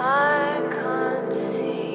I can't see.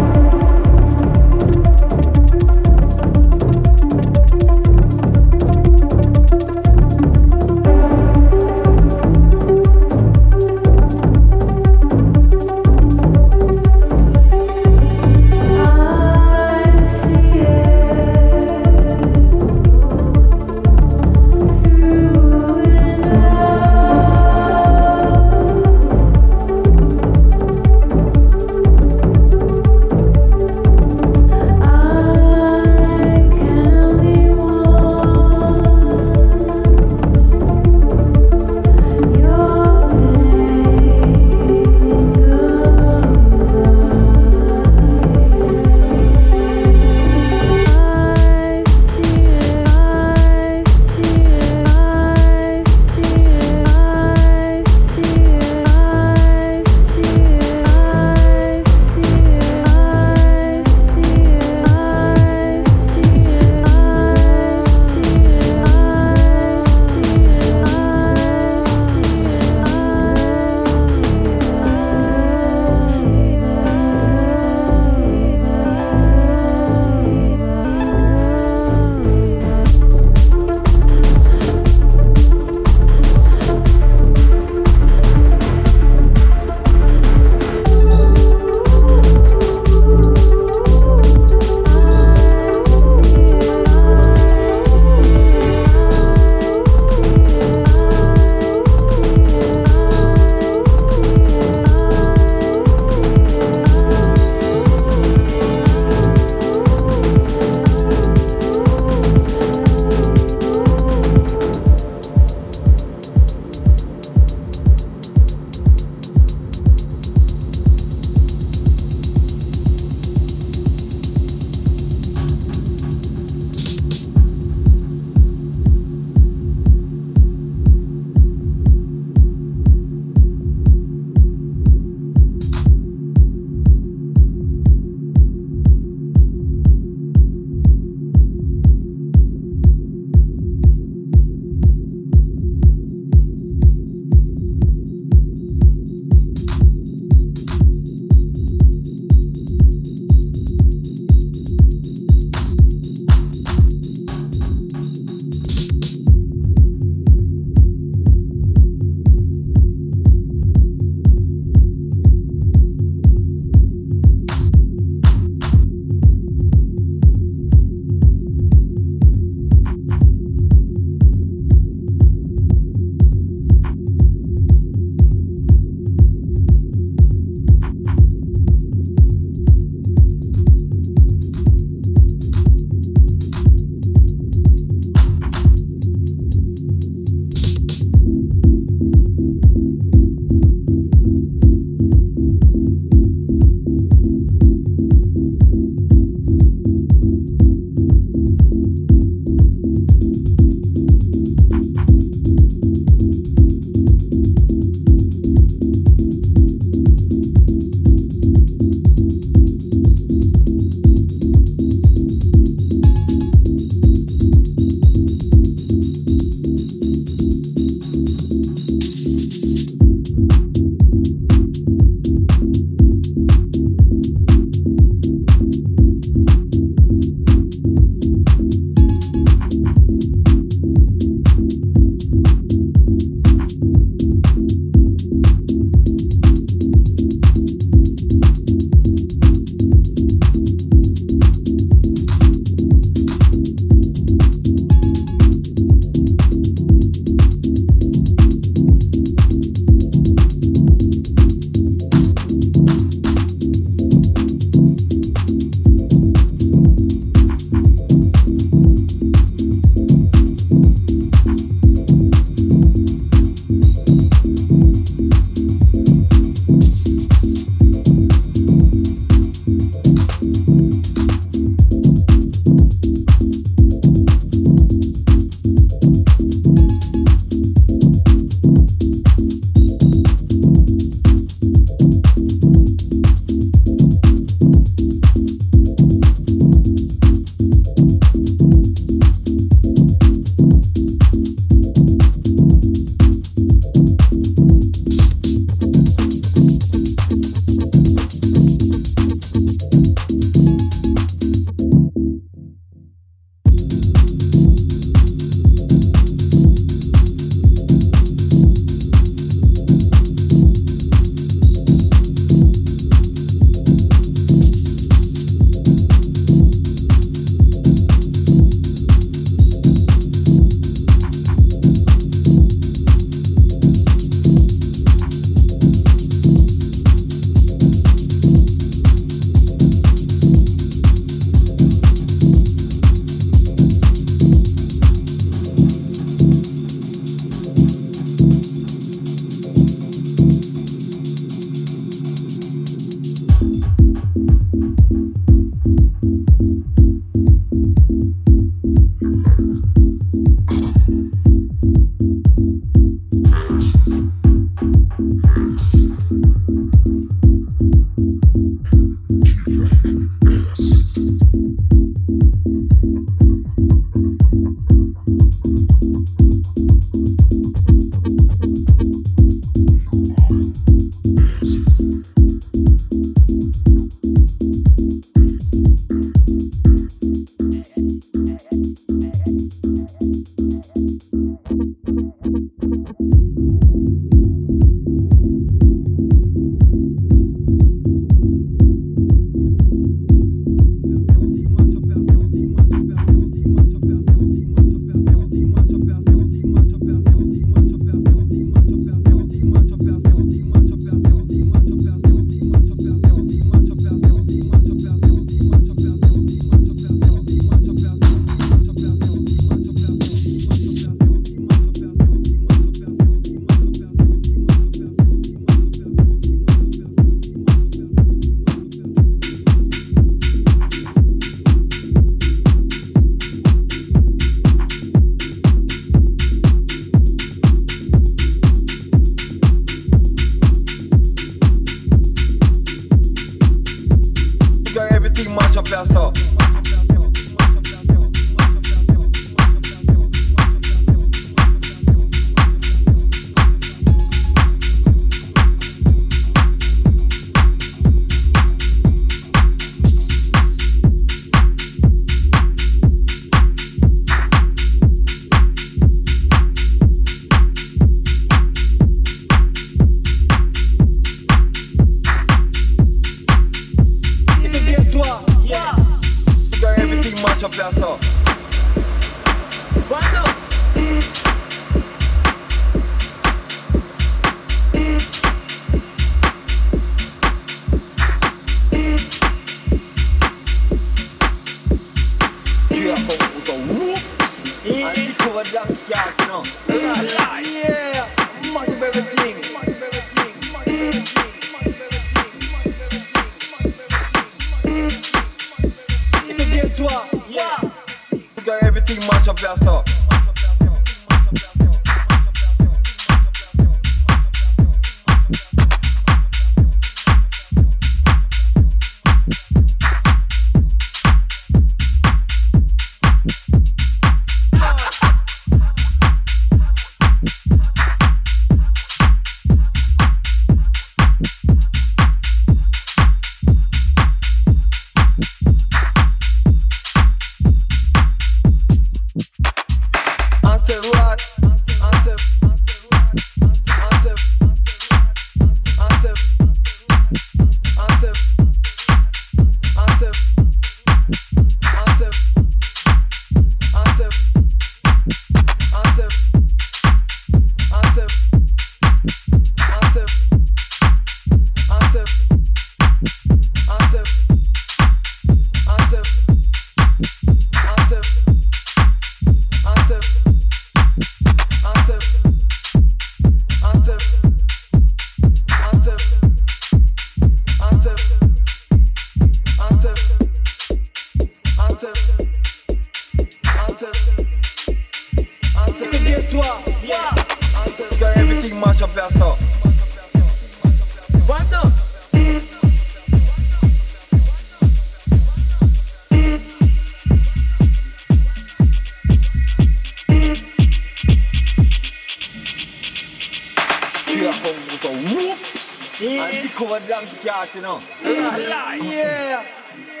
Yeah. yeah.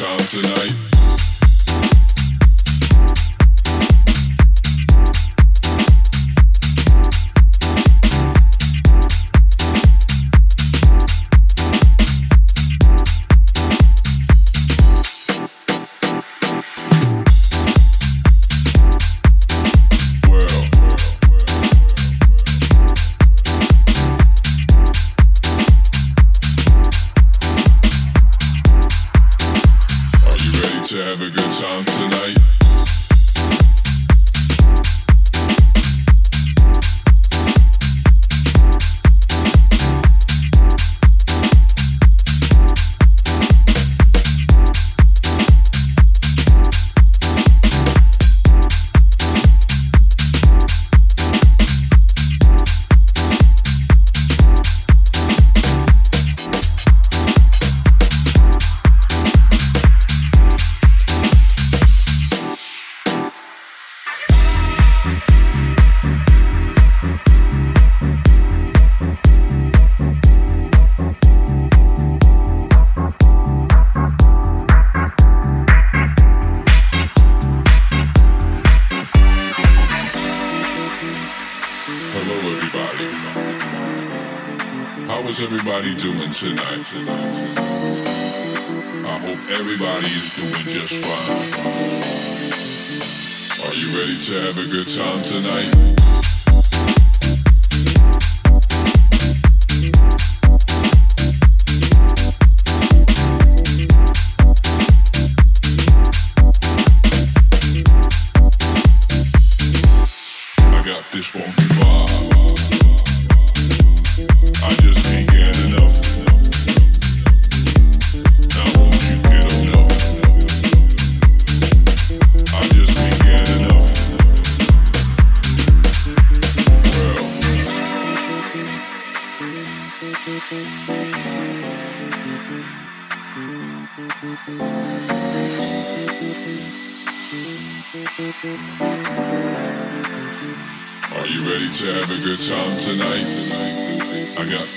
tonight. got this one before.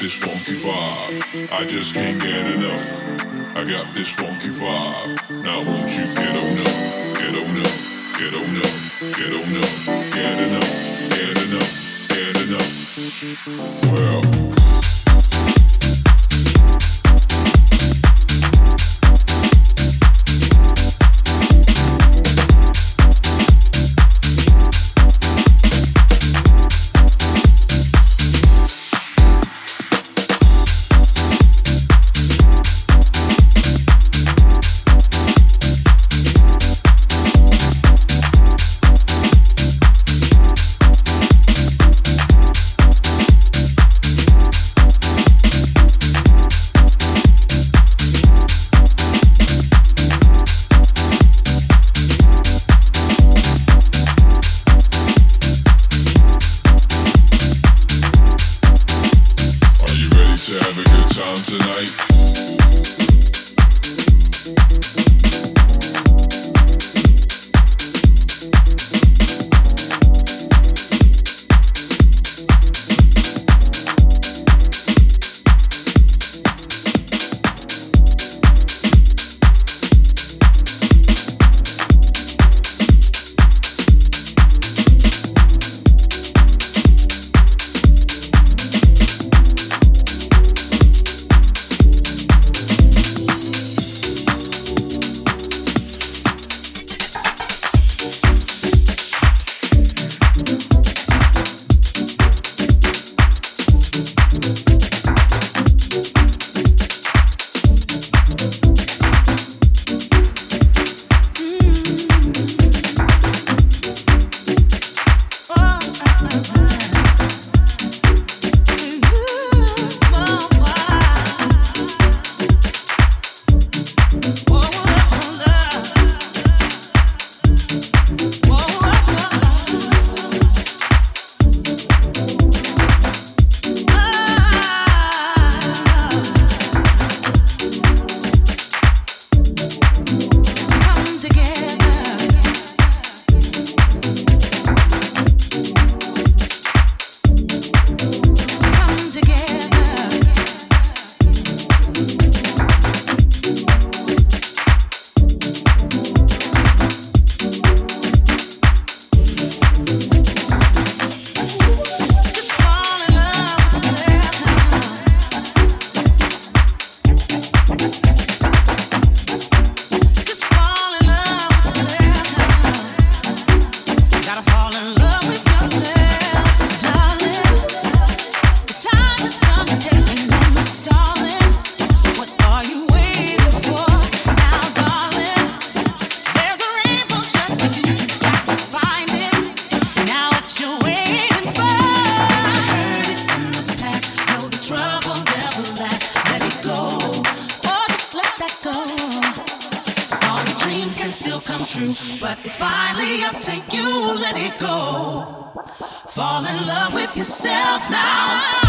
this funky vibe. I just can't get enough. I got this funky vibe. Now won't you get on up, get on up, get on up, get on up, get enough, get enough, get enough. Well. true, but it's finally up to you. Let it go. Fall in love with yourself now.